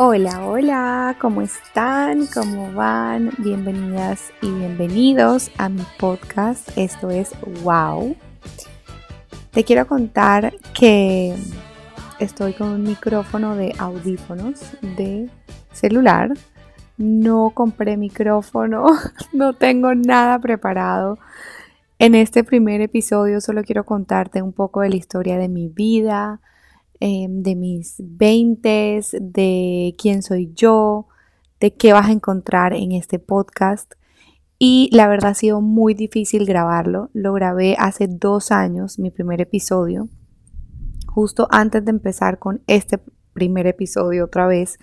Hola, hola, ¿cómo están? ¿Cómo van? Bienvenidas y bienvenidos a mi podcast. Esto es Wow. Te quiero contar que estoy con un micrófono de audífonos de celular. No compré micrófono, no tengo nada preparado. En este primer episodio solo quiero contarte un poco de la historia de mi vida, Em, de mis 20, de quién soy yo, de qué vas a encontrar en este podcast. Y la verdad ha sido muy difícil grabarlo. Lo grabé hace dos años, mi primer episodio. Justo antes de empezar con este primer episodio otra vez,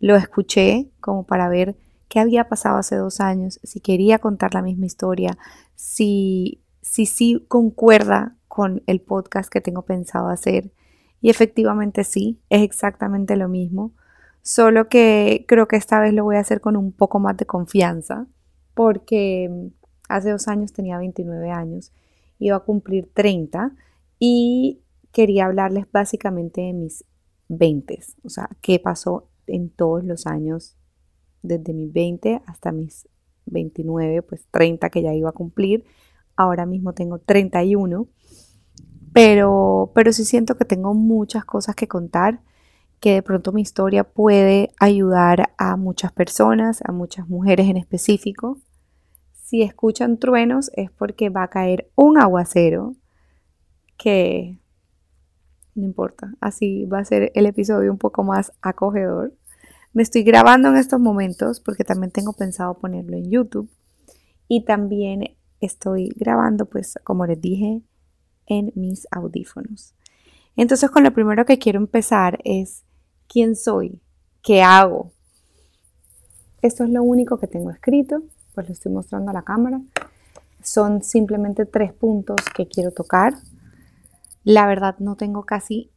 lo escuché como para ver qué había pasado hace dos años, si quería contar la misma historia, si sí si, concuerda con el podcast que tengo pensado hacer. Y efectivamente sí, es exactamente lo mismo, solo que creo que esta vez lo voy a hacer con un poco más de confianza, porque mm, hace dos años tenía 29 años, iba a cumplir 30 y quería hablarles básicamente de mis 20, o sea, qué pasó en todos los años, desde mis 20 hasta mis 29, pues 30 que ya iba a cumplir, ahora mismo tengo 31 pero, pero sí siento que tengo muchas cosas que contar, que de pronto mi historia puede ayudar a muchas personas, a muchas mujeres en específico. Si escuchan truenos es porque va a caer un aguacero que no importa, así va a ser el episodio un poco más acogedor. Me estoy grabando en estos momentos porque también tengo pensado ponerlo en YouTube y también estoy grabando, pues como les dije, en mis audífonos. Entonces con lo primero que quiero empezar es quién soy, qué hago. Esto es lo único que tengo escrito, pues lo estoy mostrando a la cámara. Son simplemente tres puntos que quiero tocar. La verdad no tengo casi,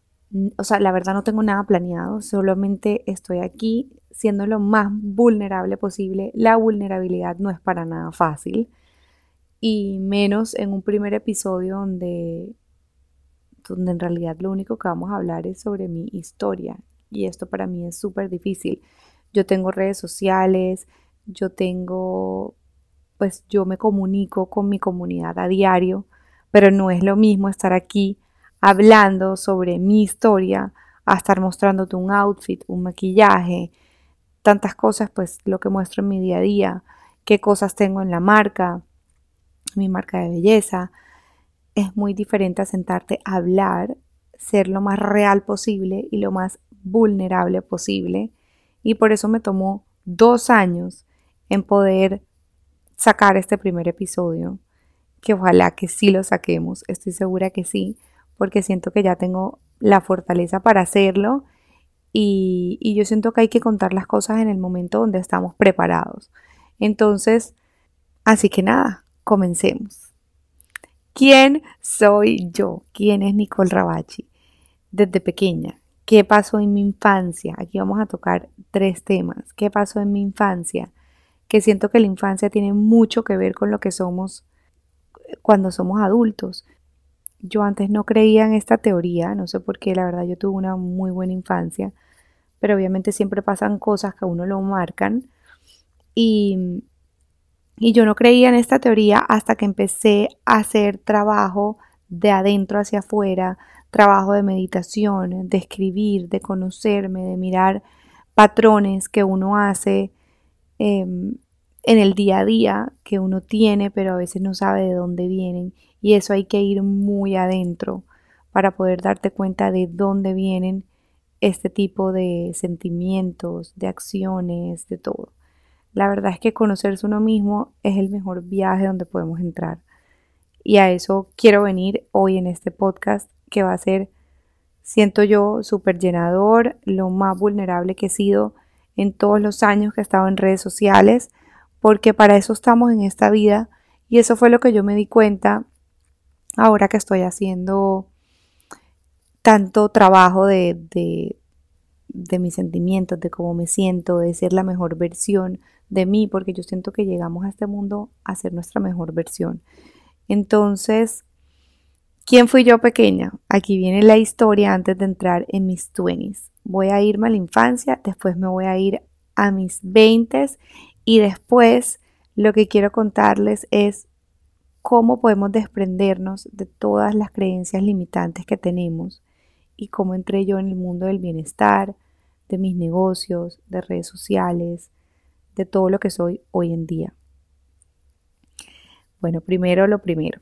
o sea, la verdad no tengo nada planeado, solamente estoy aquí siendo lo más vulnerable posible. La vulnerabilidad no es para nada fácil y menos en un primer episodio donde, donde en realidad lo único que vamos a hablar es sobre mi historia y esto para mí es súper difícil. Yo tengo redes sociales, yo tengo, pues yo me comunico con mi comunidad a diario, pero no es lo mismo estar aquí hablando sobre mi historia a estar mostrándote un outfit, un maquillaje, tantas cosas, pues lo que muestro en mi día a día, qué cosas tengo en la marca, mi marca de belleza. Es muy diferente a sentarte a hablar, ser lo más real posible y lo más vulnerable posible. Y por eso me tomó dos años en poder sacar este primer episodio, que ojalá que sí lo saquemos, estoy segura que sí, porque siento que ya tengo la fortaleza para hacerlo y, y, yo siento que hay que contar las cosas en el momento donde estamos preparados. Entonces, así que nada, Comencemos. ¿Quién soy yo? ¿Quién es Nicole Rabachi? Desde pequeña. ¿Qué pasó en mi infancia? Aquí vamos a tocar tres temas. ¿Qué pasó en mi infancia? Que siento que la infancia tiene mucho que ver con lo que somos cuando somos adultos. Yo antes no creía en esta teoría, no sé por qué, la verdad yo tuve una muy buena infancia, pero obviamente siempre pasan cosas que a uno lo marcan y, y yo no creía en esta teoría hasta que empecé a hacer trabajo de adentro hacia afuera, trabajo de meditación, de escribir, de conocerme, de mirar patrones que uno hace em, en el día a día, que uno tiene, pero a veces no sabe de dónde vienen. Y eso hay que ir muy adentro para poder darte cuenta de dónde vienen este tipo de sentimientos, de acciones, de todo. La verdad es que conocerse uno mismo es el mejor viaje donde podemos entrar. Y a eso quiero venir hoy en este podcast que va a ser, siento yo, súper llenador, lo más vulnerable que he sido en todos los años que he estado en redes sociales, porque para eso estamos en esta vida y eso fue lo que yo me di cuenta ahora que estoy haciendo tanto trabajo de, de, de mis sentimientos, de cómo me siento, de ser la mejor versión de mí, porque yo siento que llegamos a este mundo a ser nuestra mejor versión. Entonces, ¿quién fui yo pequeña? Aquí viene la historia antes de entrar en mis twenties. voy a irme a la infancia, después me voy a ir a mis 20 y después lo que quiero contarles es cómo podemos desprendernos de todas las creencias limitantes que tenemos y cómo entré yo en el mundo del bienestar, de mis negocios, de redes sociales, todo lo que soy hoy en día. Bueno, primero lo primero.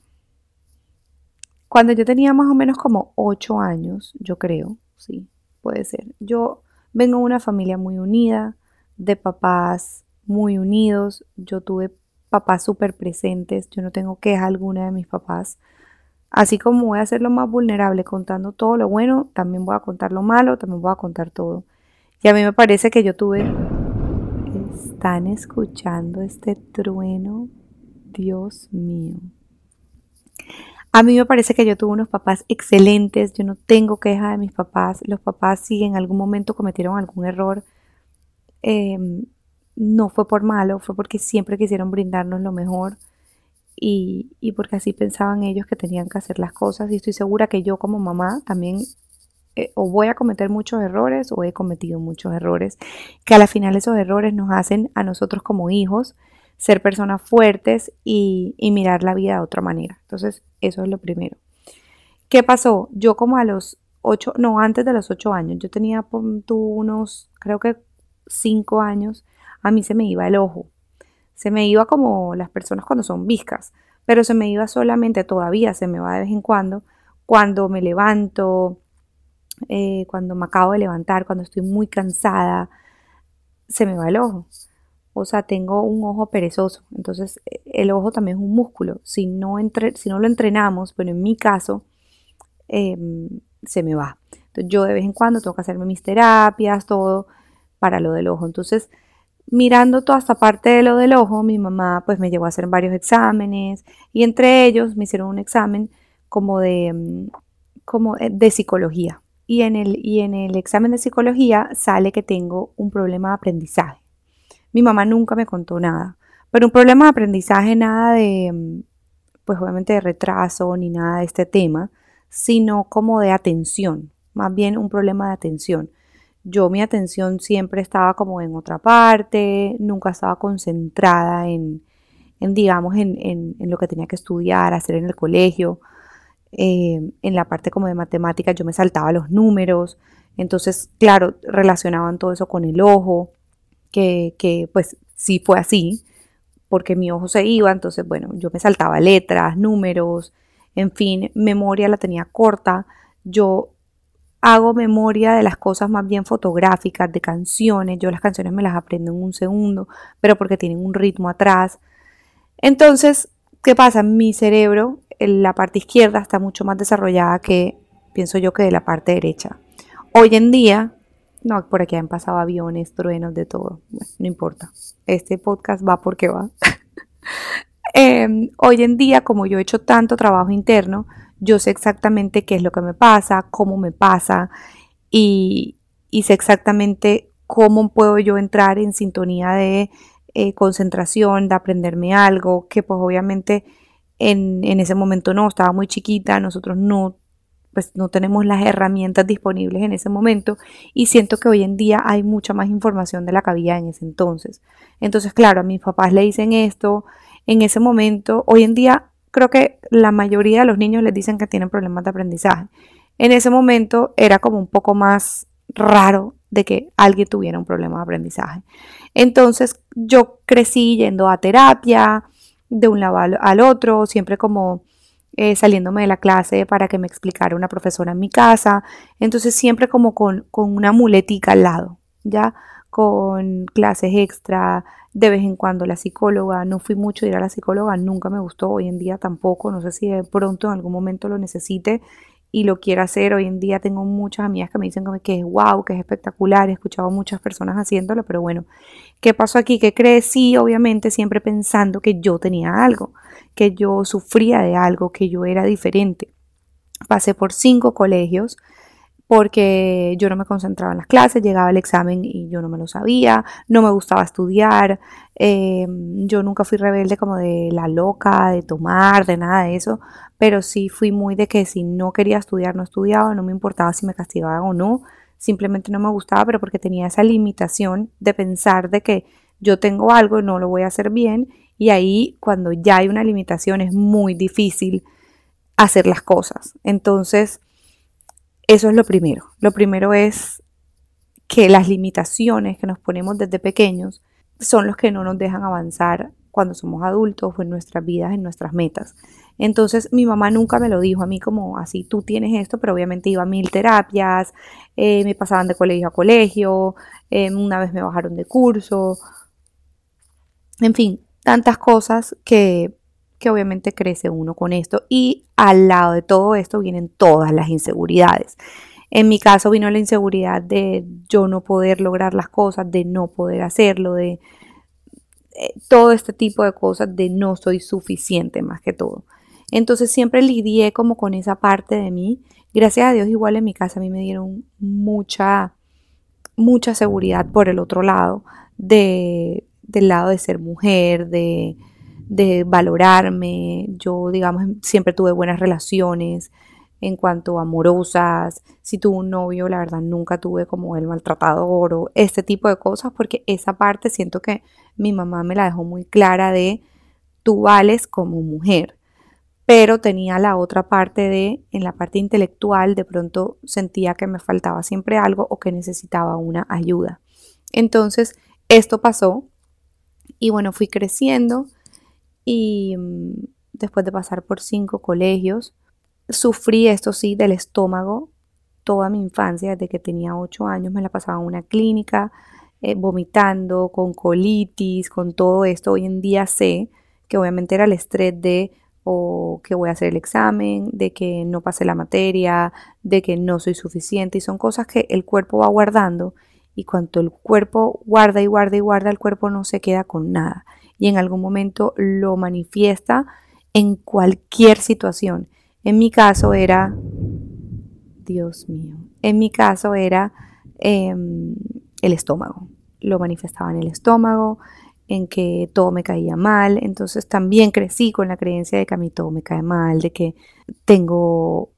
Cuando yo tenía más o menos como 8 años, yo creo, sí, puede ser. Yo vengo de una familia muy unida, de papás muy unidos. Yo tuve papás súper presentes. Yo no tengo queja alguna de mis papás. Así como voy a ser lo más vulnerable contando todo lo bueno, también voy a contar lo malo, también voy a contar todo. Y a mí me parece que yo tuve... ¿Están escuchando este trueno? Dios mío. A mí me parece que yo tuve unos papás excelentes, yo no tengo queja de mis papás. Los papás si en algún momento cometieron algún error, em, no fue por malo, fue porque siempre quisieron brindarnos lo mejor y, y, porque así pensaban ellos que tenían que hacer las cosas. Y estoy segura que yo como mamá también eh, o voy a cometer muchos errores o he cometido muchos errores, que a la final esos errores nos hacen a nosotros como hijos ser personas fuertes y, mirar la vida de otra manera. Entonces, eso es lo primero. ¿Qué pasó? Yo como a los ocho, no, antes de los ocho años, yo tenía unos, creo que cinco años, a mí se me iba el ojo. Se me iba como las personas cuando son viscas, pero se me iba solamente, todavía se me va de vez en cuando, cuando me levanto, eh, cuando me acabo de levantar, cuando estoy muy cansada, se me va el ojo. O sea, tengo un ojo perezoso. Entonces, el ojo también es un músculo. Si no, entre, si no lo entrenamos, pero en mi caso, em, se me va. Entonces, yo de vez en cuando tengo que hacerme mis terapias, todo para lo del ojo. Entonces, mirando toda esta parte de lo del ojo, mi mamá pues me llevó a hacer varios exámenes y entre ellos me hicieron un examen como de, mm, como eh, de psicología. Y en, el, y en el examen de psicología sale que tengo un problema de aprendizaje. Mi mamá nunca me contó nada, pero un problema de aprendizaje, nada de, mm, pues obviamente de retraso ni nada de este tema, sino como de atención, más bien un problema de atención yo mi atención siempre estaba como en otra parte, nunca estaba concentrada en, digamos, en, lo que tenía que estudiar, hacer en el colegio. Eh, en la parte como de matemáticas yo me saltaba los números, entonces, claro, relacionaban todo eso con el ojo, que, que pues sí fue así, porque mi ojo se iba, entonces, bueno, yo me saltaba letras, números, en fin, memoria la tenía corta, yo hago memoria de las cosas más bien fotográficas, de canciones. Yo las canciones me las aprendo en un segundo, pero porque tienen un ritmo atrás. Entonces, ¿qué pasa? Mi cerebro, la parte izquierda, está mucho más desarrollada que, pienso yo, que de la parte derecha. Hoy en día, no, por aquí han pasado aviones, truenos, de todo. no importa. Este podcast va porque va. Em, hoy en día, como yo he hecho tanto trabajo interno, yo sé exactamente qué es lo que me pasa, cómo me pasa y, sé exactamente cómo puedo yo entrar en sintonía de eh, concentración, de aprenderme algo, que pues obviamente en, ese momento no, estaba muy chiquita, nosotros no, pues no tenemos las herramientas disponibles en ese momento y siento que hoy en día hay mucha más información de la que había en ese entonces. Entonces, claro, a mis papás le dicen esto, en ese momento, hoy en día creo que la mayoría de los niños les dicen que tienen problemas de aprendizaje. En ese momento era como un poco más raro de que alguien tuviera un problema de aprendizaje. Entonces yo crecí yendo a terapia de un lado al otro, siempre como eh, saliéndome de la clase para que me explicara una profesora en mi casa. Entonces siempre como con, con una muletica al lado, ¿ya? Con clases extra, de vez en cuando la psicóloga, no fui mucho a ir a la psicóloga, nunca me gustó, hoy en día tampoco, no sé si de pronto en algún momento lo necesite y lo quiera hacer, hoy en día tengo muchas amigas que me dicen que es wow, que es espectacular, he escuchado muchas personas haciéndolo, pero bueno, ¿qué pasó aquí? Que crecí obviamente siempre pensando que yo tenía algo, que yo sufría de algo, que yo era diferente. Pasé por cinco colegios, porque yo no me concentraba en las clases, llegaba el examen y yo no me lo sabía, no me gustaba estudiar, eh, yo nunca fui rebelde como de la loca, de tomar, de nada de eso, pero sí fui muy de que si no quería estudiar, no estudiaba, no me importaba si me castigaban o no, simplemente no me gustaba, pero porque tenía esa limitación de pensar de que yo tengo algo y no lo voy a hacer bien y ahí cuando ya hay una limitación es muy difícil hacer las cosas. Entonces, eso es lo primero. Lo primero es que las limitaciones que nos ponemos desde pequeños son los que no nos dejan avanzar cuando somos adultos o en nuestras vidas, en nuestras metas. Entonces mi mamá nunca me lo dijo a mí como así, tú tienes esto, pero obviamente iba a mil terapias, eh, me pasaban de colegio a colegio, eh, una vez me bajaron de curso, en fin, tantas cosas que, que obviamente crece uno con esto. Y al lado de todo esto vienen todas las inseguridades. En mi caso vino la inseguridad de yo no poder lograr las cosas, de no poder hacerlo, de eh, todo este tipo de cosas, de no soy suficiente más que todo. Entonces siempre lidié como con esa parte de mí. Gracias a Dios igual en mi casa a mí me dieron mucha, mucha seguridad por el otro lado de, del lado de ser mujer, de, de valorarme. Yo, digamos, siempre tuve buenas relaciones en cuanto a amorosas. Si tuve un novio, la verdad nunca tuve como el maltratador o este tipo de cosas, porque esa parte siento que mi mamá me la dejó muy clara de tú vales como mujer. Pero tenía la otra parte de, en la parte intelectual, de pronto sentía que me faltaba siempre algo o que necesitaba una ayuda. Entonces, esto pasó y bueno, fui creciendo y mm, después de pasar por cinco colegios, sufrí esto sí del estómago toda mi infancia, desde que tenía ocho años me la pasaba en una clínica, eh, vomitando, con colitis, con todo esto. Hoy en día sé que obviamente era el estrés de o que voy a hacer el examen, de que no pasé la materia, de que no soy suficiente y son cosas que el cuerpo va guardando y cuando el cuerpo guarda y guarda y guarda, el cuerpo no se queda con nada y en algún momento lo manifiesta en cualquier situación. En mi caso era, Dios mío, en mi caso era em, el estómago. Lo manifestaba en el estómago, en que todo me caía mal. Entonces también crecí con la creencia de que a mí todo me cae mal, de que tengo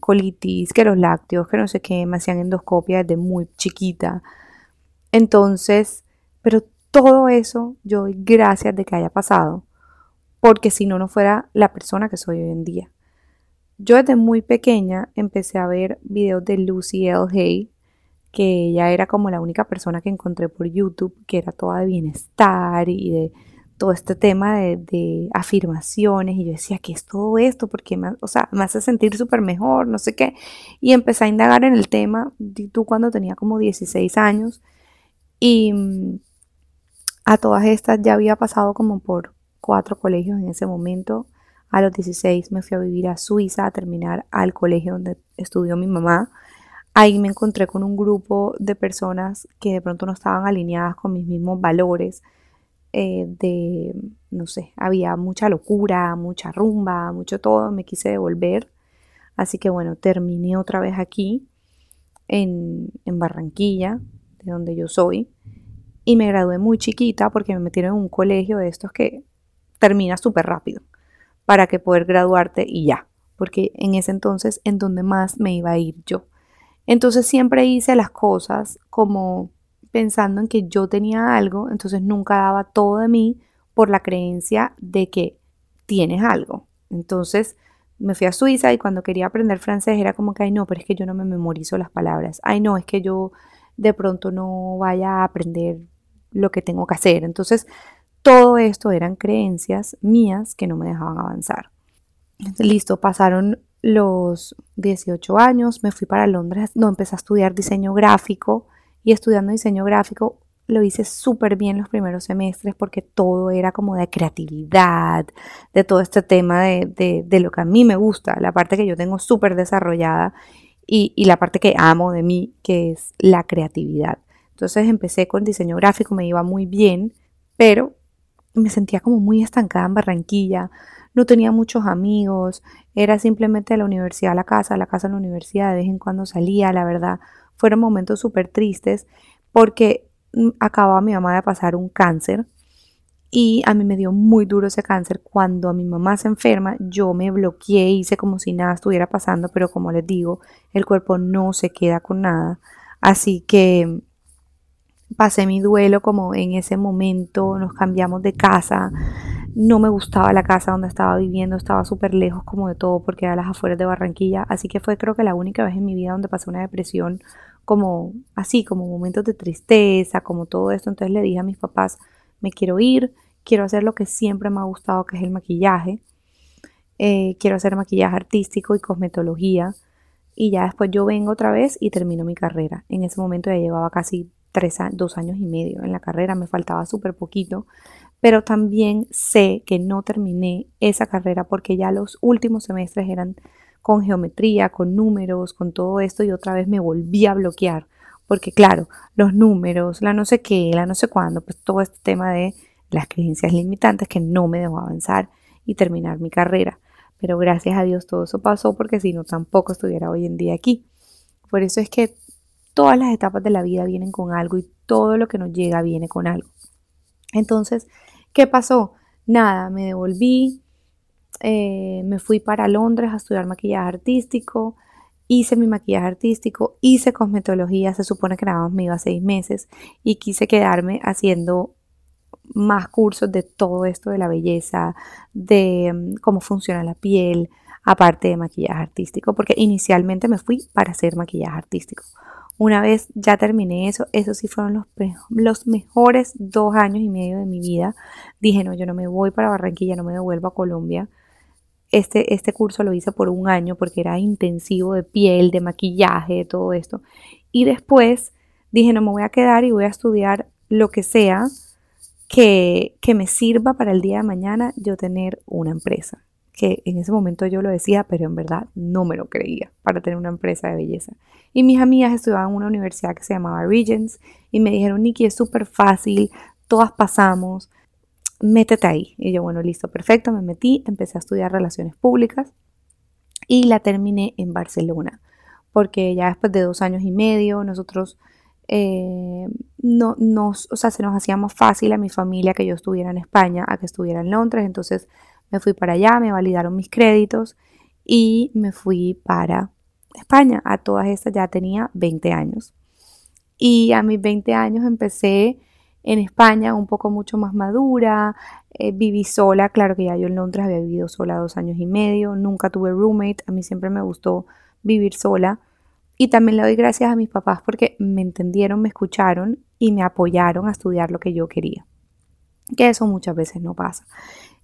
colitis, que los lácteos, que no sé qué, me hacían endoscopia desde muy chiquita. Entonces, pero todo eso yo doy gracias de que haya pasado, porque si no, no fuera la persona que soy hoy en día. Yo desde muy pequeña empecé a ver videos de Lucy L. Hay, que ella era como la única persona que encontré por YouTube, que era toda de bienestar y de todo este tema de, afirmaciones y yo decía, ¿qué es todo esto? Porque me, o sea, me hace sentir súper mejor, no sé qué. Y empecé a indagar en el tema, tú cuando tenía como 16 años y mm, a todas estas ya había pasado como por cuatro colegios en ese momento. A los 16 me fui a vivir a Suiza a terminar al colegio donde estudió mi mamá. Ahí me encontré con un grupo de personas que de pronto no estaban alineadas con mis mismos valores eh, de, no sé, había mucha locura, mucha rumba, mucho todo, me quise devolver. Así que bueno, terminé otra vez aquí, en, en Barranquilla, de donde yo soy, y me gradué muy chiquita porque me metieron en un colegio de estos que termina súper rápido para que poder graduarte y ya, porque en ese entonces en donde más me iba a ir yo. Entonces siempre hice las cosas como pensando en que yo tenía algo, entonces nunca daba todo de mí por la creencia de que tienes algo. Entonces me fui a Suiza y cuando quería aprender francés era como que, ay no, pero es que yo no me memorizo las palabras, ay no, es que yo de pronto no vaya a aprender lo que tengo que hacer. Entonces todo esto eran creencias mías que no me dejaban avanzar. Listo, pasaron los 18 años, me fui para Londres, no empecé a estudiar diseño gráfico y estudiando diseño gráfico lo hice súper bien los primeros semestres porque todo era como de creatividad, de todo este tema de, de, lo que a mí me gusta, la parte que yo tengo súper desarrollada y, y, la parte que amo de mí, que es la creatividad. Entonces empecé con diseño gráfico, me iba muy bien, pero me sentía como muy estancada en Barranquilla, no tenía muchos amigos, era simplemente de la universidad a la casa, la casa a la universidad, de vez en cuando salía, la verdad, fueron momentos súper tristes porque mm, acababa mi mamá de pasar un cáncer y a mí me dio muy duro ese cáncer. Cuando a mi mamá se enferma, yo me bloqueé, hice como si nada estuviera pasando, pero como les digo, el cuerpo no se queda con nada. Así que pasé mi duelo como en ese momento, nos cambiamos de casa, no me gustaba la casa donde estaba viviendo, estaba súper lejos como de todo porque era las afueras de Barranquilla, así que fue creo que la única vez en mi vida donde pasé una depresión como así, como momentos de tristeza, como todo esto, entonces le dije a mis papás, me quiero ir, quiero hacer lo que siempre me ha gustado, que es el maquillaje, eh, quiero hacer maquillaje artístico y cosmetología, y ya después yo vengo otra vez y termino mi carrera. En ese momento ya llevaba casi tres, dos años y medio en la carrera, me faltaba súper poquito, pero también sé que no terminé esa carrera porque ya los últimos semestres eran con geometría, con números, con todo esto y otra vez me volví a bloquear, porque claro, los números, la no sé qué, la no sé cuándo, pues todo este tema de las creencias limitantes que no me dejó avanzar y terminar mi carrera. Pero gracias a Dios todo eso pasó porque si no tampoco estuviera hoy en día aquí. Por eso es que todas las etapas de la vida vienen con algo y todo lo que nos llega viene con algo. Entonces, ¿qué pasó? Nada, me devolví, eh, me fui para Londres a estudiar maquillaje artístico, hice mi maquillaje artístico, hice cosmetología, se supone que nada más me iba seis meses y quise quedarme haciendo más cursos de todo esto de la belleza, de mm, cómo funciona la piel, aparte de maquillaje artístico, porque inicialmente me fui para hacer maquillaje artístico. Una vez ya terminé eso, esos sí fueron los, los mejores dos años y medio de mi vida. Dije, no, yo no me voy para Barranquilla, no me devuelvo a Colombia. Este, este curso lo hice por un año porque era intensivo de piel, de maquillaje, de todo esto. Y después dije, no me voy a quedar y voy a estudiar lo que sea que, que me sirva para el día de mañana yo tener una empresa que en ese momento yo lo decía, pero en verdad no me lo creía para tener una empresa de belleza. Y mis amigas estudiaban en una universidad que se llamaba Regents y me dijeron, Nikki, es súper fácil, todas pasamos, métete ahí. Y yo, bueno, listo, perfecto, me metí, empecé a estudiar relaciones públicas y la terminé en Barcelona, porque ya después de dos años y medio nosotros... Eh, no nos, o sea, se nos hacía más fácil a mi familia que yo estuviera en España a que estuviera en Londres, entonces me fui para allá, me validaron mis créditos y me fui para España. A todas estas ya tenía 20 años. Y a mis 20 años empecé en España un poco mucho más madura, eh, viví sola, claro que ya yo en Londres había vivido sola dos años y medio, nunca tuve roommate, a mí siempre me gustó vivir sola. Y también le doy gracias a mis papás porque me entendieron, me escucharon y me apoyaron a estudiar lo que yo quería. Que eso muchas veces no pasa.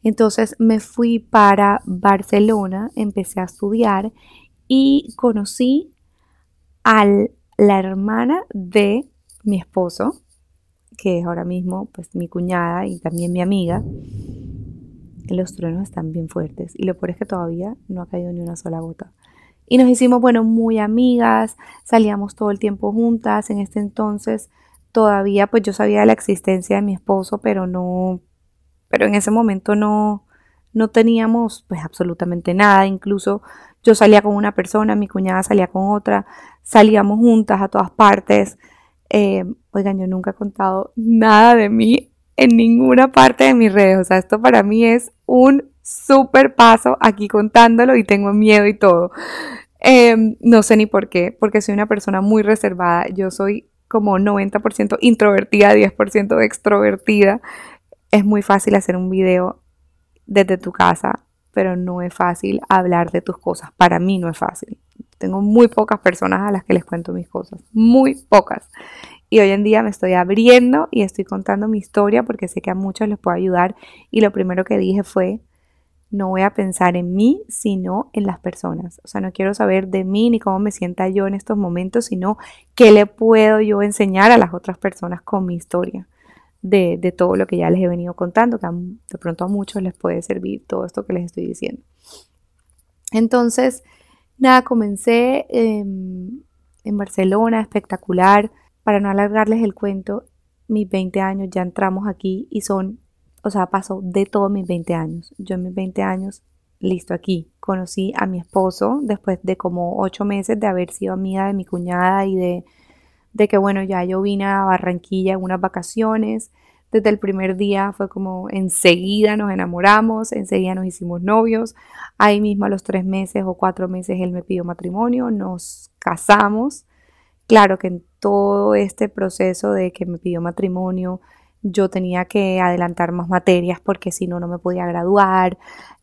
Entonces me fui para Barcelona, empecé a estudiar y conocí a la hermana de mi esposo, que es ahora mismo pues mi cuñada y también mi amiga. Los truenos están bien fuertes y lo peor es que todavía no ha caído ni una sola gota. Y nos hicimos, bueno, muy amigas, salíamos todo el tiempo juntas. En este entonces todavía pues yo sabía la existencia de mi esposo, pero no pero en ese momento no, no teníamos pues absolutamente nada, incluso yo salía con una persona, mi cuñada salía con otra, salíamos juntas a todas partes. Eh, oigan, yo nunca he contado nada de mí en ninguna parte de mis redes, o sea, esto para mí es un súper paso aquí contándolo y tengo miedo y todo. Em, no sé ni por qué, porque soy una persona muy reservada, yo soy como 90% introvertida, 10% extrovertida es muy fácil hacer un video desde tu casa, pero no es fácil hablar de tus cosas. Para mí no es fácil. Tengo muy pocas personas a las que les cuento mis cosas, muy pocas. Y hoy en día me estoy abriendo y estoy contando mi historia porque sé que a muchos les puedo ayudar. Y lo primero que dije fue, no voy a pensar en mí, sino en las personas. O sea, no quiero saber de mí ni cómo me sienta yo en estos momentos, sino qué le puedo yo enseñar a las otras personas con mi historia de, todo lo que ya les he venido contando, que de pronto a muchos les puede servir todo esto que les estoy diciendo. Entonces, nada, comencé en Barcelona, espectacular. Para no alargarles el cuento, mis 20 años ya entramos aquí y son, o sea, pasó de todos mis 20 años. Yo en mis 20 años, listo aquí, conocí a mi esposo después de como 8 meses de haber sido amiga de mi cuñada y de de que bueno, ya yo vine a Barranquilla en unas vacaciones. Desde el primer día fue como enseguida nos enamoramos, enseguida nos hicimos novios. Ahí mismo a los tres meses o cuatro meses él me pidió matrimonio, nos casamos. Claro que todo este proceso de que me pidió matrimonio, yo tenía que adelantar más materias porque si no, no me podía graduar.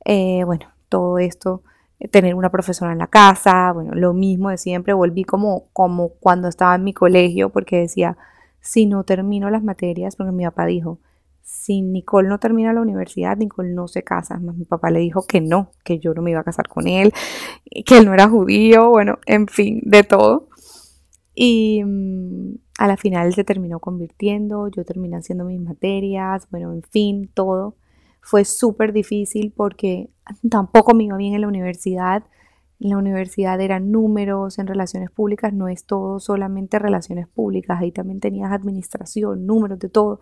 Eh, bueno, todo esto, tener una profesora en la casa, bueno, lo mismo de siempre. Volví como, como cuando estaba en mi colegio porque decía, si no termino las materias, porque mi papá dijo, si Nicole no termina la universidad, Nicole no se casa. mi papá le dijo que no, que yo no me iba a casar con él, que él no era judío, bueno, en fin, de todo. Y mm, a la final se terminó convirtiendo, yo terminé haciendo mis materias, bueno, en fin, todo. Fue súper difícil porque tampoco me iba bien en la universidad. En la universidad eran números, en relaciones públicas no es todo solamente relaciones públicas, ahí también tenías administración, números de todo.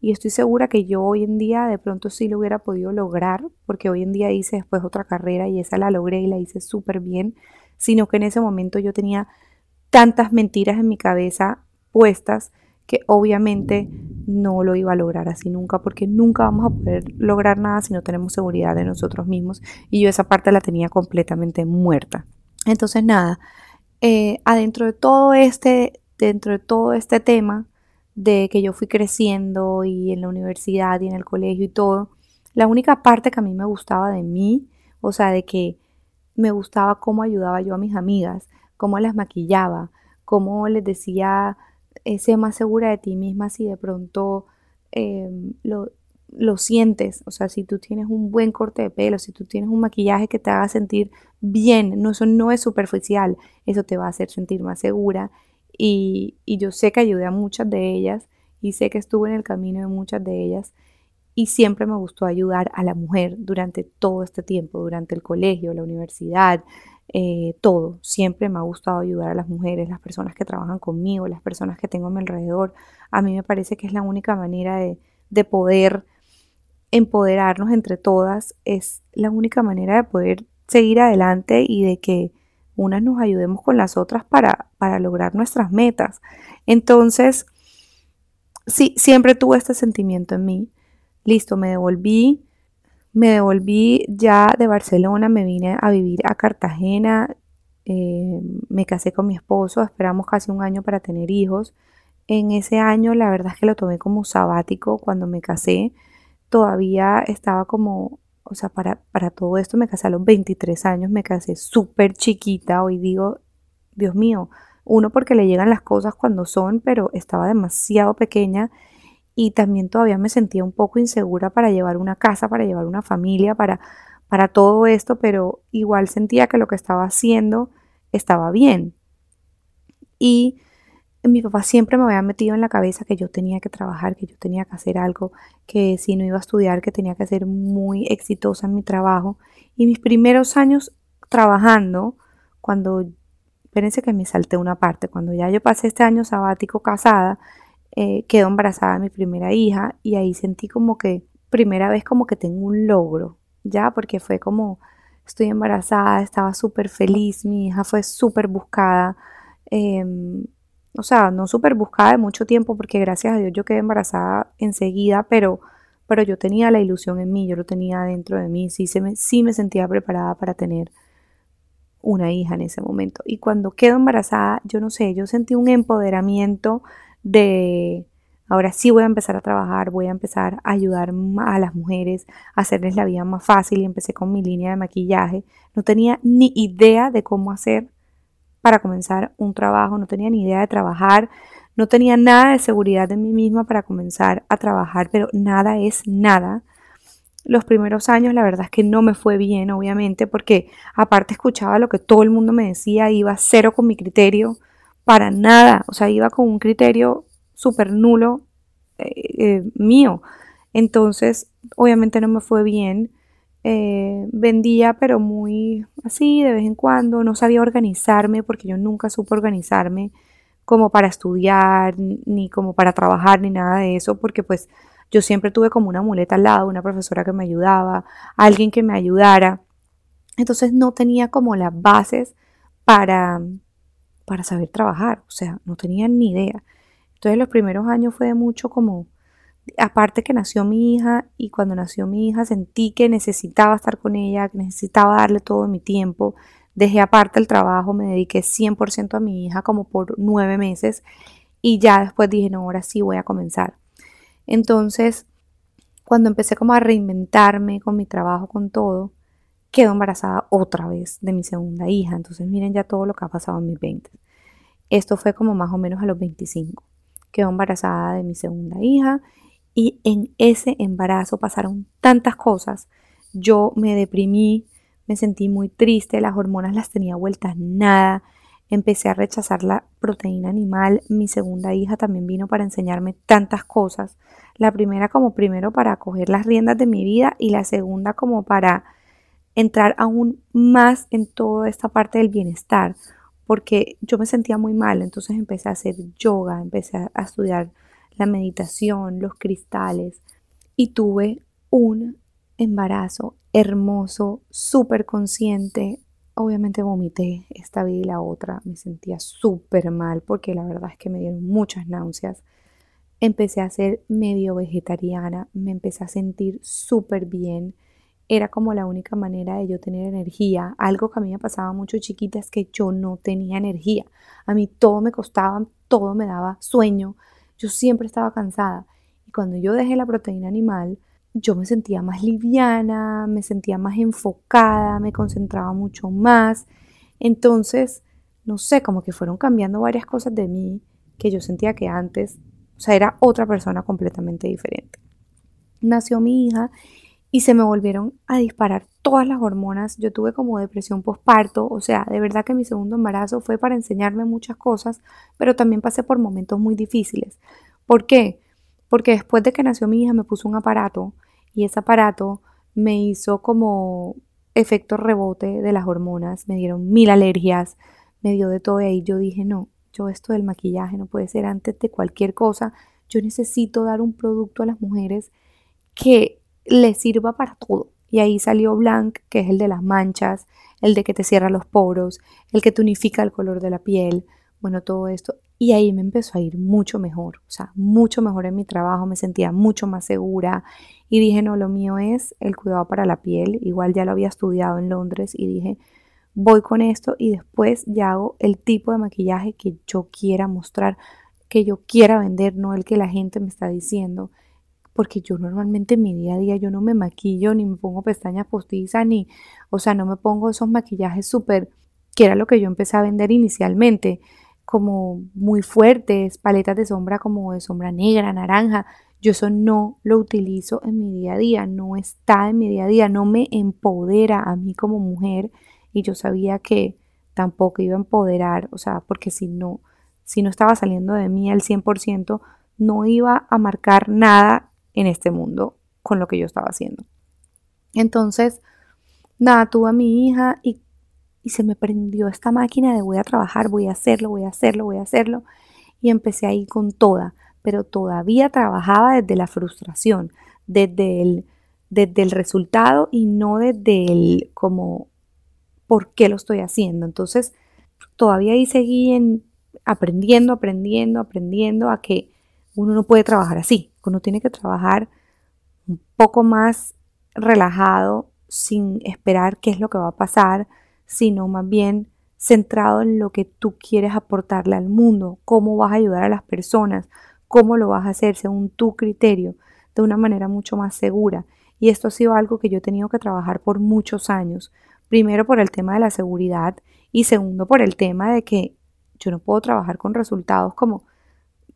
Y estoy segura que yo hoy en día de pronto sí lo hubiera podido lograr, porque hoy en día hice después otra carrera y esa la logré y la hice súper bien, sino que en ese momento yo tenía tantas mentiras en mi cabeza puestas que obviamente no lo iba a lograr así nunca, porque nunca vamos a poder lograr nada si no tenemos seguridad de nosotros mismos. Y yo esa parte la tenía completamente muerta. Entonces nada, eh, adentro de todo este, dentro de todo este tema, de que yo fui creciendo y en la universidad y en el colegio y todo, la única parte que a mí me gustaba de mí, o sea, de que me gustaba cómo ayudaba yo a mis amigas, cómo las maquillaba, cómo les decía, eh, más segura de ti misma si de pronto em, lo, sientes, o sea, si tú tienes un buen corte de pelo, si tú tienes un maquillaje que te haga sentir bien, no, eso no es superficial, eso te va a hacer sentir más segura. Y, yo sé que ayudé a muchas de ellas y sé que estuve en el camino de muchas de ellas y siempre me gustó ayudar a la mujer durante todo este tiempo, durante el colegio, la universidad, eh, todo. Siempre me ha gustado ayudar a las mujeres, las personas que trabajan conmigo, las personas que tengo a mi alrededor. A mí me parece que es la única manera de, de poder empoderarnos entre todas, es la única manera de poder seguir adelante y de que unas nos ayudemos con las otras para, para lograr nuestras metas. Entonces, sí, siempre tuve este sentimiento en mí. Listo, me devolví, me devolví ya de Barcelona, me vine a vivir a Cartagena, eh, me casé con mi esposo, esperamos casi un año para tener hijos. En ese año la verdad es que lo tomé como sabático cuando me casé. Todavía estaba como o sea, para, para todo esto me casé a los 23 años, me casé súper chiquita, hoy digo, Dios mío, uno porque le llegan las cosas cuando son, pero estaba demasiado pequeña y también todavía me sentía un poco insegura para llevar una casa, para llevar una familia, para, para todo esto, pero igual sentía que lo que estaba haciendo estaba bien. Y mi papá siempre me había metido en la cabeza que yo tenía que trabajar, que yo tenía que hacer algo, que si no iba a estudiar, que tenía que ser muy exitosa en mi trabajo. Y mis primeros años trabajando, cuando, espérense que me salté una parte, cuando ya yo pasé este año sabático casada, eh, quedó embarazada mi primera hija y ahí sentí como que, primera vez como que tengo un logro, ya, porque fue como, estoy embarazada, estaba súper feliz, mi hija fue súper buscada. Em, o sea, no súper buscada de mucho tiempo porque gracias a Dios yo quedé embarazada enseguida, pero, pero yo tenía la ilusión en mí, yo lo tenía dentro de mí, sí, se me, sí me sentía preparada para tener una hija en ese momento. Y cuando quedo embarazada, yo no sé, yo sentí un empoderamiento de, ahora sí voy a empezar a trabajar, voy a empezar a ayudar a las mujeres, a hacerles la vida más fácil y empecé con mi línea de maquillaje. No tenía ni idea de cómo hacer para comenzar un trabajo, no tenía ni idea de trabajar, no tenía nada de seguridad en mí misma para comenzar a trabajar, pero nada es nada. Los primeros años la verdad es que no me fue bien, obviamente, porque aparte escuchaba lo que todo el mundo me decía, iba cero con mi criterio, para nada, o sea, iba con un criterio súper nulo eh, eh, mío. Entonces, obviamente no me fue bien. Eh, vendía, pero muy así, de vez en cuando. No sabía organizarme porque yo nunca supe organizarme como para estudiar, ni como para trabajar, ni nada de eso, porque pues yo siempre tuve como una muleta al lado, una profesora que me ayudaba, alguien que me ayudara. Entonces no tenía como las bases para, para saber trabajar, o sea, no tenía ni idea. Entonces los primeros años fue de mucho como aparte que nació mi hija y cuando nació mi hija sentí que necesitaba estar con ella, que necesitaba darle todo mi tiempo. dejé aparte el trabajo, me dediqué 100% a mi hija como por nueve meses y ya después dije, no, ahora sí voy a comenzar. Entonces, cuando empecé como a reinventarme con mi trabajo, con todo, quedo embarazada otra vez de mi segunda hija. Entonces, miren ya todo lo que ha pasado en mis 20. Esto fue como más o menos a los 25. Quedo embarazada de mi segunda hija y en ese embarazo pasaron tantas cosas. Yo me deprimí, me sentí muy triste, las hormonas las tenía vueltas nada empecé a rechazar la proteína animal. Mi segunda hija también vino para enseñarme tantas cosas. La primera como primero para coger las riendas de mi vida y la segunda como para entrar aún más en toda esta parte del bienestar, porque yo me sentía muy mal, entonces empecé a hacer yoga, empecé a estudiar la meditación, los cristales y tuve un embarazo hermoso, súper consciente, Obviamente vomité esta vida y la otra, me sentía súper mal porque la verdad es que me dieron muchas náuseas. Empecé a ser medio vegetariana, me empecé a sentir súper bien. Era como la única manera de yo tener energía. Algo que a mí me pasaba mucho chiquita es que yo no tenía energía. A mí todo me costaba, todo me daba sueño. Yo siempre estaba cansada. Y cuando yo dejé la proteína animal, yo me sentía más liviana, me sentía más enfocada, me concentraba mucho más. Entonces, no sé, como que fueron cambiando varias cosas de mí que yo sentía que antes, o sea, era otra persona completamente diferente. Nació mi hija y se me volvieron a disparar todas las hormonas. Yo tuve como depresión postparto, o sea, de verdad que mi segundo embarazo fue para enseñarme muchas cosas, pero también pasé por momentos muy difíciles. ¿Por qué? Porque después de que nació mi hija me puso un aparato y ese aparato me hizo como efecto rebote de las hormonas, me dieron mil alergias, me dio de todo y ahí yo dije, no, yo esto del maquillaje no puede ser antes de cualquier cosa, yo necesito dar un producto a las mujeres que les sirva para todo. Y ahí salió Blanc, que es el de las manchas, el de que te cierra los poros, el que te unifica el color de la piel, bueno, todo esto. Y ahí me empezó a ir mucho mejor, o sea, mucho mejor en mi trabajo, me sentía mucho más segura y dije, no, lo mío es el cuidado para la piel, igual ya lo había estudiado en Londres y dije, voy con esto y después ya hago el tipo de maquillaje que yo quiera mostrar, que yo quiera vender, no el que la gente me está diciendo, porque yo normalmente en mi día a día yo no me maquillo, ni me pongo pestañas postizas, ni, o sea, no me pongo esos maquillajes súper, que era lo que yo empecé a vender inicialmente como muy fuertes, paletas de sombra como de sombra negra, naranja. Yo eso no lo utilizo en mi día a día, no está en mi día a día, no me empodera a mí como mujer y yo sabía que tampoco iba a empoderar, o sea, porque si no, si no estaba saliendo de mí al 100%, no iba a marcar nada en este mundo con lo que yo estaba haciendo. Entonces, nada, tuve a mi hija y y se me prendió esta máquina de voy a trabajar, voy a hacerlo, voy a hacerlo, voy a hacerlo. Y empecé ahí con toda, pero todavía trabajaba desde la frustración, desde el, desde el resultado y no desde el como por qué lo estoy haciendo. Entonces, todavía ahí seguí en, aprendiendo, aprendiendo, aprendiendo a que uno no puede trabajar así, uno tiene que trabajar un poco más relajado, sin esperar qué es lo que va a pasar, sino más bien centrado en lo que tú quieres aportarle al mundo, cómo vas a ayudar a las personas, cómo lo vas a hacer según tu criterio, de una manera mucho más segura. Y esto ha sido algo que yo he tenido que trabajar por muchos años. Primero por el tema de la seguridad y segundo por el tema de que yo no puedo trabajar con resultados como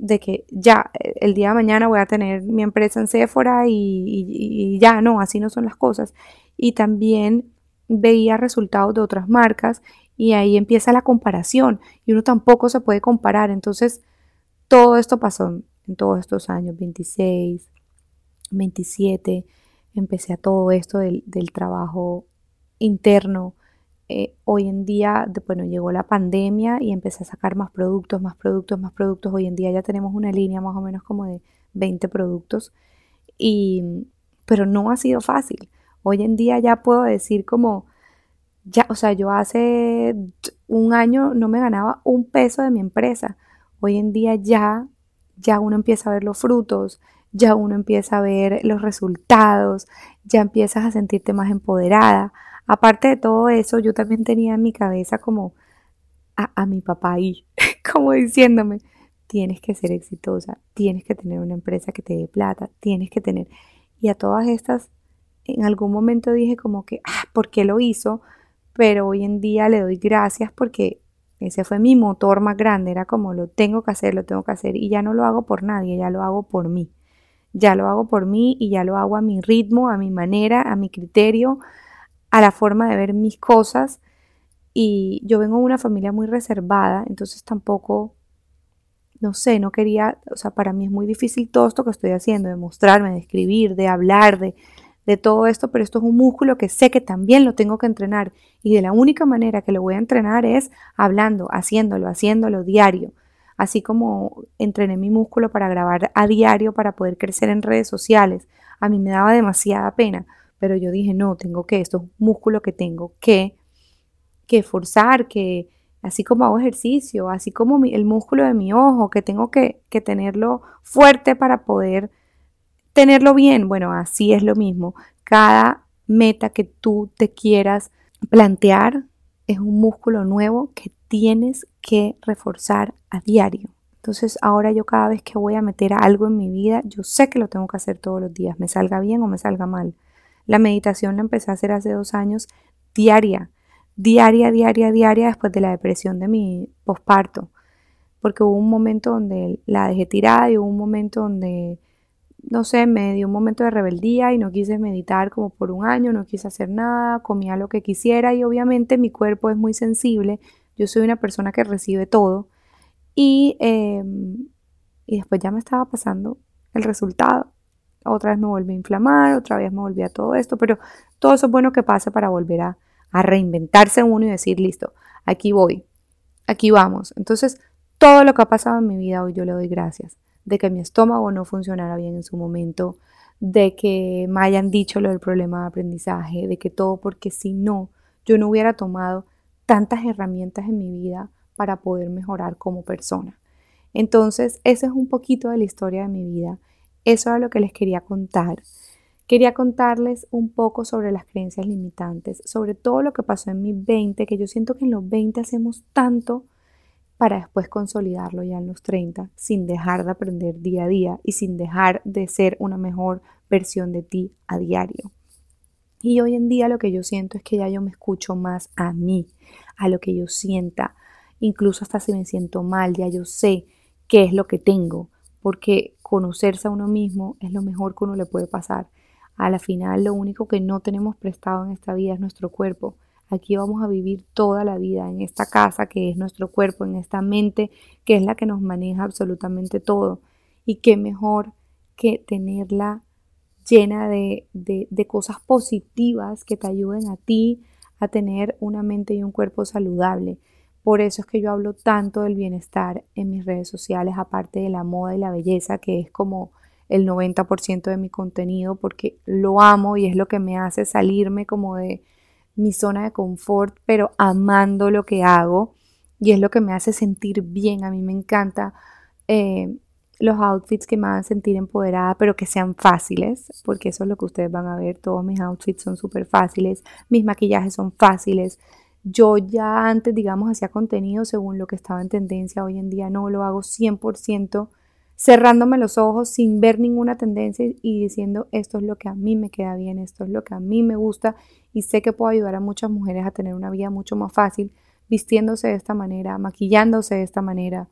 de que ya el día de mañana voy a tener mi empresa en Sephora y, ya no, así no son las cosas. Y también veía resultados de otras marcas y ahí empieza la comparación y uno tampoco se puede comparar. Entonces, todo esto pasó en todos estos años, 26, 27, empecé a todo esto del, trabajo interno. Eh, hoy en día, bueno, llegó la pandemia y empecé a sacar más productos, más productos, más productos. Hoy en día ya tenemos una línea más o menos como de 20 productos, y, pero no ha sido fácil. Hoy en día ya puedo decir como, ya, o sea, yo hace un año no me ganaba un peso de mi empresa. Hoy en día ya, ya uno empieza a ver los frutos, ya uno empieza a ver los resultados, ya empiezas a sentirte más empoderada, aparte de todo eso, yo también tenía en mi cabeza como a, mi papá ahí, como diciéndome, tienes que ser exitosa, tienes que tener una empresa que te dé plata, tienes que tener... Y a todas estas, en algún momento dije como que, ah, ¿por qué lo hizo? Pero hoy en día le doy gracias porque ese fue mi motor más grande, era como lo tengo que hacer, lo tengo que hacer y ya no lo hago por nadie, ya lo hago por mí. Ya lo hago por mí y ya lo hago a mi ritmo, a mi manera, a mi criterio, a la forma de ver mis cosas. Y yo vengo de una familia muy reservada, entonces tampoco, no sé, no quería, o sea, para mí es muy difícil todo esto que estoy haciendo, de mostrarme, de escribir, de hablar, de, de todo esto, pero esto es un músculo que sé que también lo tengo que entrenar y de la única manera que lo voy a entrenar es hablando, haciéndolo, haciéndolo diario. Así como entrené mi músculo para grabar a diario para poder crecer en redes sociales. A mí me daba demasiada pena, pero yo dije, no, tengo que, esto es un músculo que tengo que, que forzar, que así como hago ejercicio, así como el músculo de mi ojo, que tengo que, que tenerlo fuerte para poder tenerlo bien. Bueno, así es lo mismo. Cada meta que tú te quieras plantear es un músculo nuevo que tienes que reforzar a diario. Entonces ahora yo cada vez que voy a meter algo en mi vida, yo sé que lo tengo que hacer todos los días, me salga bien o me salga mal. La meditación la empecé a hacer hace dos años diaria, diaria, diaria, diaria después de la depresión de mi posparto. Porque hubo un momento donde la dejé tirada y hubo un momento donde no sé, me dio un momento de rebeldía y no quise meditar como por un año, no quise hacer nada, comía lo que quisiera y obviamente mi cuerpo es muy sensible, yo soy una persona que recibe todo y, em, y después ya me estaba pasando el resultado. Otra vez me volví a inflamar, otra vez me volví a todo esto, pero todo eso es bueno que pase para volver a, a reinventarse uno y decir, listo, aquí voy, aquí vamos. Entonces, todo lo que ha pasado en mi vida hoy yo le doy gracias de que mi estómago no funcionara bien en su momento, de que me hayan dicho lo del problema de aprendizaje, de que todo, porque si no, yo no hubiera tomado tantas herramientas en mi vida para poder mejorar como persona. Entonces, eso es un poquito de la historia de mi vida. Eso era lo que les quería contar. Quería contarles un poco sobre las creencias limitantes, sobre todo lo que pasó en mis 20, que yo siento que en los 20 hacemos tanto para después consolidarlo ya en los 30 sin dejar de aprender día a día y sin dejar de ser una mejor versión de ti a diario. Y hoy en día lo que yo siento es que ya yo me escucho más a mí, a lo que yo sienta, incluso hasta si me siento mal, ya yo sé qué es lo que tengo, porque conocerse a uno mismo es lo mejor que uno le puede pasar. A la final lo único que no tenemos prestado en esta vida es nuestro cuerpo Aquí vamos a vivir toda la vida en esta casa que es nuestro cuerpo, en esta mente que es la que nos maneja absolutamente todo. Y qué mejor que tenerla llena de, de, cosas positivas que te ayuden a ti a tener una mente y un cuerpo saludable. Por eso es que yo hablo tanto del bienestar en mis redes sociales, aparte de la moda y la belleza, que es como el 90% de mi contenido, porque lo amo y es lo que me hace salirme como de, mi zona de confort, pero amando lo que hago y es lo que me hace sentir bien. A mí me encanta eh, los outfits que me hagan sentir empoderada, pero que sean fáciles, porque eso es lo que ustedes van a ver. Todos mis outfits son súper fáciles, mis maquillajes son fáciles. Yo ya antes, digamos, hacía contenido según lo que estaba en tendencia. Hoy en día no lo hago 100% cerrándome los ojos sin ver ninguna tendencia y diciendo esto es lo que a mí me queda bien, esto es lo que a mí me gusta y sé que puedo ayudar a muchas mujeres a tener una vida mucho más fácil vistiéndose de esta manera, maquillándose de esta manera,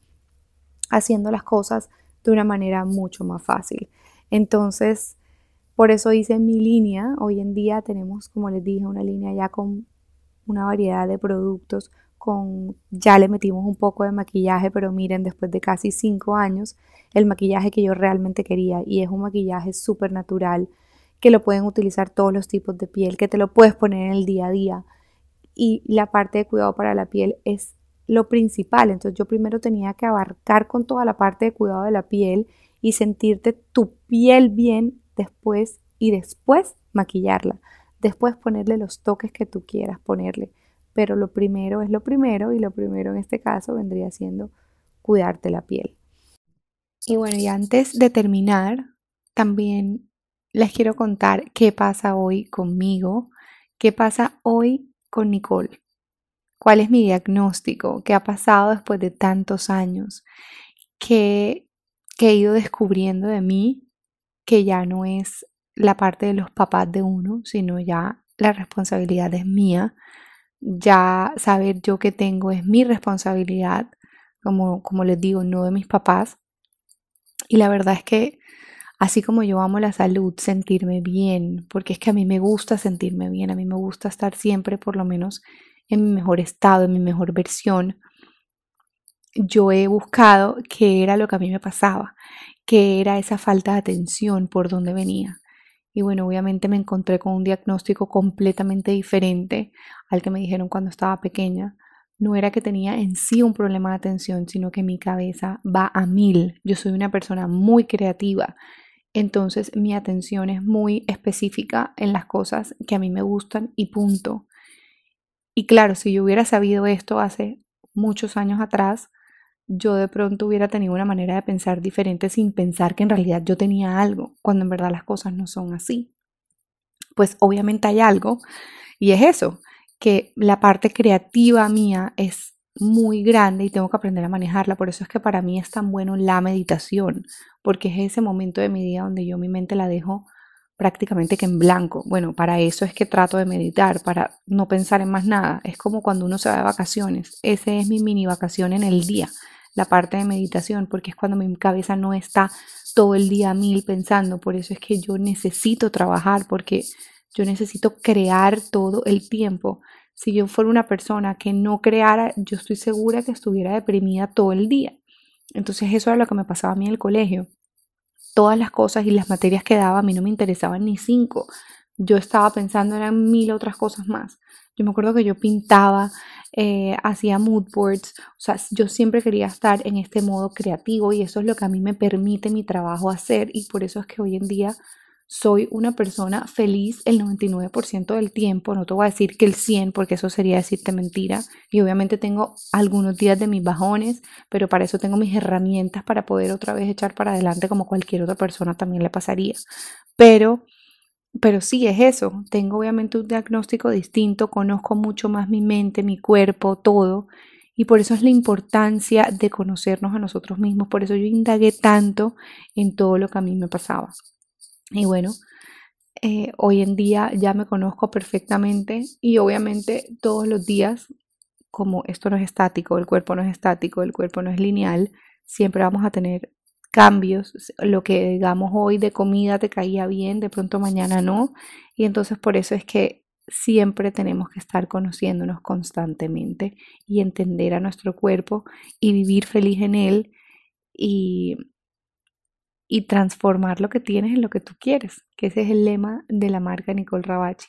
haciendo las cosas de una manera mucho más fácil. Entonces, por eso hice mi línea. Hoy en día tenemos, como les dije, una línea ya con una variedad de productos con, ya le metimos un poco de maquillaje, pero miren, después de casi cinco años, el maquillaje que yo realmente quería y es un maquillaje súper natural que lo pueden utilizar todos los tipos de piel, que te lo puedes poner en el día a día y la parte de cuidado para la piel es lo principal. Entonces yo primero tenía que abarcar con toda la parte de cuidado de la piel y sentirte tu piel bien después y después maquillarla. Después ponerle los toques que tú quieras ponerle pero lo primero es lo primero y lo primero en este caso vendría siendo cuidarte la piel. Y bueno, y antes de terminar, también les quiero contar qué pasa hoy conmigo ¿Qué pasa hoy con Nicole? ¿Cuál es mi diagnóstico? ¿Qué ha pasado después de tantos años? ¿Qué, he ido descubriendo de mí? Que ya no es la parte de los papás de uno, sino ya la responsabilidad es mía. Ya saber yo qué tengo es mi responsabilidad, como, como les digo, no de mis papás. Y la verdad es que así como yo amo la salud, sentirme bien, porque es que a mí me gusta sentirme bien, a mí me gusta estar siempre por lo menos en mi mejor estado, en mi mejor versión, yo he buscado qué era lo que a mí me pasaba, qué era esa falta de atención, por dónde venía. Y bueno, obviamente me encontré con un diagnóstico completamente diferente al que me dijeron cuando estaba pequeña. No era que tenía en sí un problema de atención, sino que mi cabeza va a mil. Yo soy una persona muy creativa, entonces mi atención es muy específica en las cosas que a mí me gustan y punto. Y claro, si yo hubiera sabido esto hace muchos años atrás, yo de pronto hubiera tenido una manera de pensar diferente sin pensar que en realidad yo tenía algo, cuando en verdad las cosas no son así. Pues obviamente hay algo y es eso, que la parte creativa mía es muy grande y tengo que aprender a manejarla. Por eso es que para mí es tan bueno la meditación, porque es ese momento de mi día donde yo mi mente la dejo prácticamente que en blanco. Bueno, para eso es que trato de meditar, para no pensar en más nada. Es como cuando uno se va de vacaciones. Ese es mi mini vacación en el día, la parte de meditación, porque es cuando mi cabeza no está todo el día a mil pensando. Por eso es que yo necesito trabajar, porque yo necesito crear todo el tiempo. Si yo fuera una persona que no creara, yo estoy segura que estuviera deprimida todo el día. Entonces eso era lo que me pasaba a mí en el colegio todas las cosas y las materias que daba a mí no me interesaban ni cinco. Yo estaba pensando en mil otras cosas más. Yo me acuerdo que yo pintaba, eh, hacía mood boards, o sea, yo siempre quería estar en este modo creativo y eso es lo que a mí me permite mi trabajo hacer y por eso es que hoy en día soy una persona feliz el 99% del tiempo, no te voy a decir que el 100 porque eso sería decirte mentira. Y obviamente tengo algunos días de mis bajones, pero para eso tengo mis herramientas para poder otra vez echar para adelante como cualquier otra persona también le pasaría. Pero pero sí es eso, tengo obviamente un diagnóstico distinto, conozco mucho más mi mente, mi cuerpo, todo, y por eso es la importancia de conocernos a nosotros mismos, por eso yo indagué tanto en todo lo que a mí me pasaba. Y bueno, eh, hoy en día ya me conozco perfectamente y obviamente todos los días, como esto no es estático, el cuerpo no es estático, el cuerpo no es lineal, siempre vamos a tener cambios. Lo que digamos hoy de comida te caía bien, de pronto mañana no. Y entonces por eso es que siempre tenemos que estar conociéndonos constantemente y entender a nuestro cuerpo y vivir feliz en él y y transformar lo que tienes en lo que tú quieres, que ese es el lema de la marca Nicole Rabachi.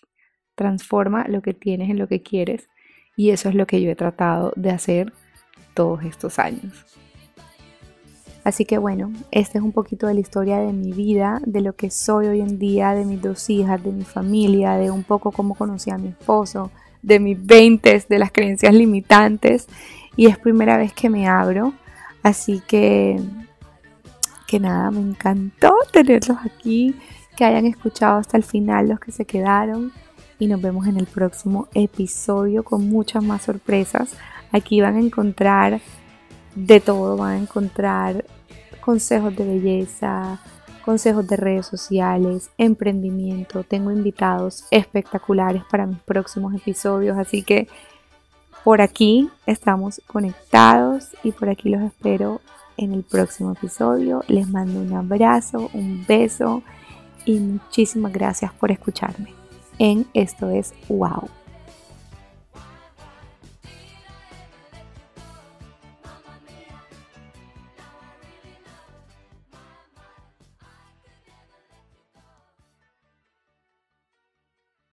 Transforma lo que tienes en lo que quieres y eso es lo que yo he tratado de hacer todos estos años. Así que bueno, esta es un poquito de la historia de mi vida, de lo que soy hoy en día, de mis dos hijas, de mi familia, de un poco cómo conocí a mi esposo, de mis 20, de las creencias limitantes. Y es primera vez que me abro, así que que nada, me encantó tenerlos aquí, que hayan escuchado hasta el final los que se quedaron y nos vemos en el próximo episodio con muchas más sorpresas. Aquí van a encontrar de todo, van a encontrar consejos de belleza, consejos de redes sociales, emprendimiento. Tengo invitados espectaculares para mis próximos episodios, así que por aquí estamos conectados y por aquí los espero en el próximo episodio. Les mando un abrazo, un beso y muchísimas gracias por escucharme en Esto es Wow.